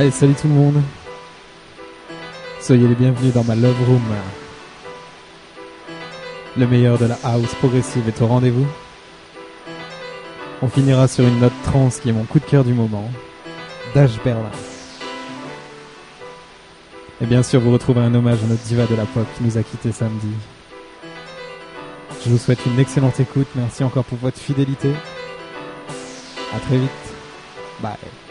Allez, salut tout le monde. Soyez les bienvenus dans ma Love Room. Le meilleur de la house progressive est au rendez-vous. On finira sur une note trans qui est mon coup de cœur du moment. Dash Berlin. Et bien sûr, vous retrouvez un hommage à notre diva de la pop qui nous a quittés samedi. Je vous souhaite une excellente écoute. Merci encore pour votre fidélité. À très vite. Bye.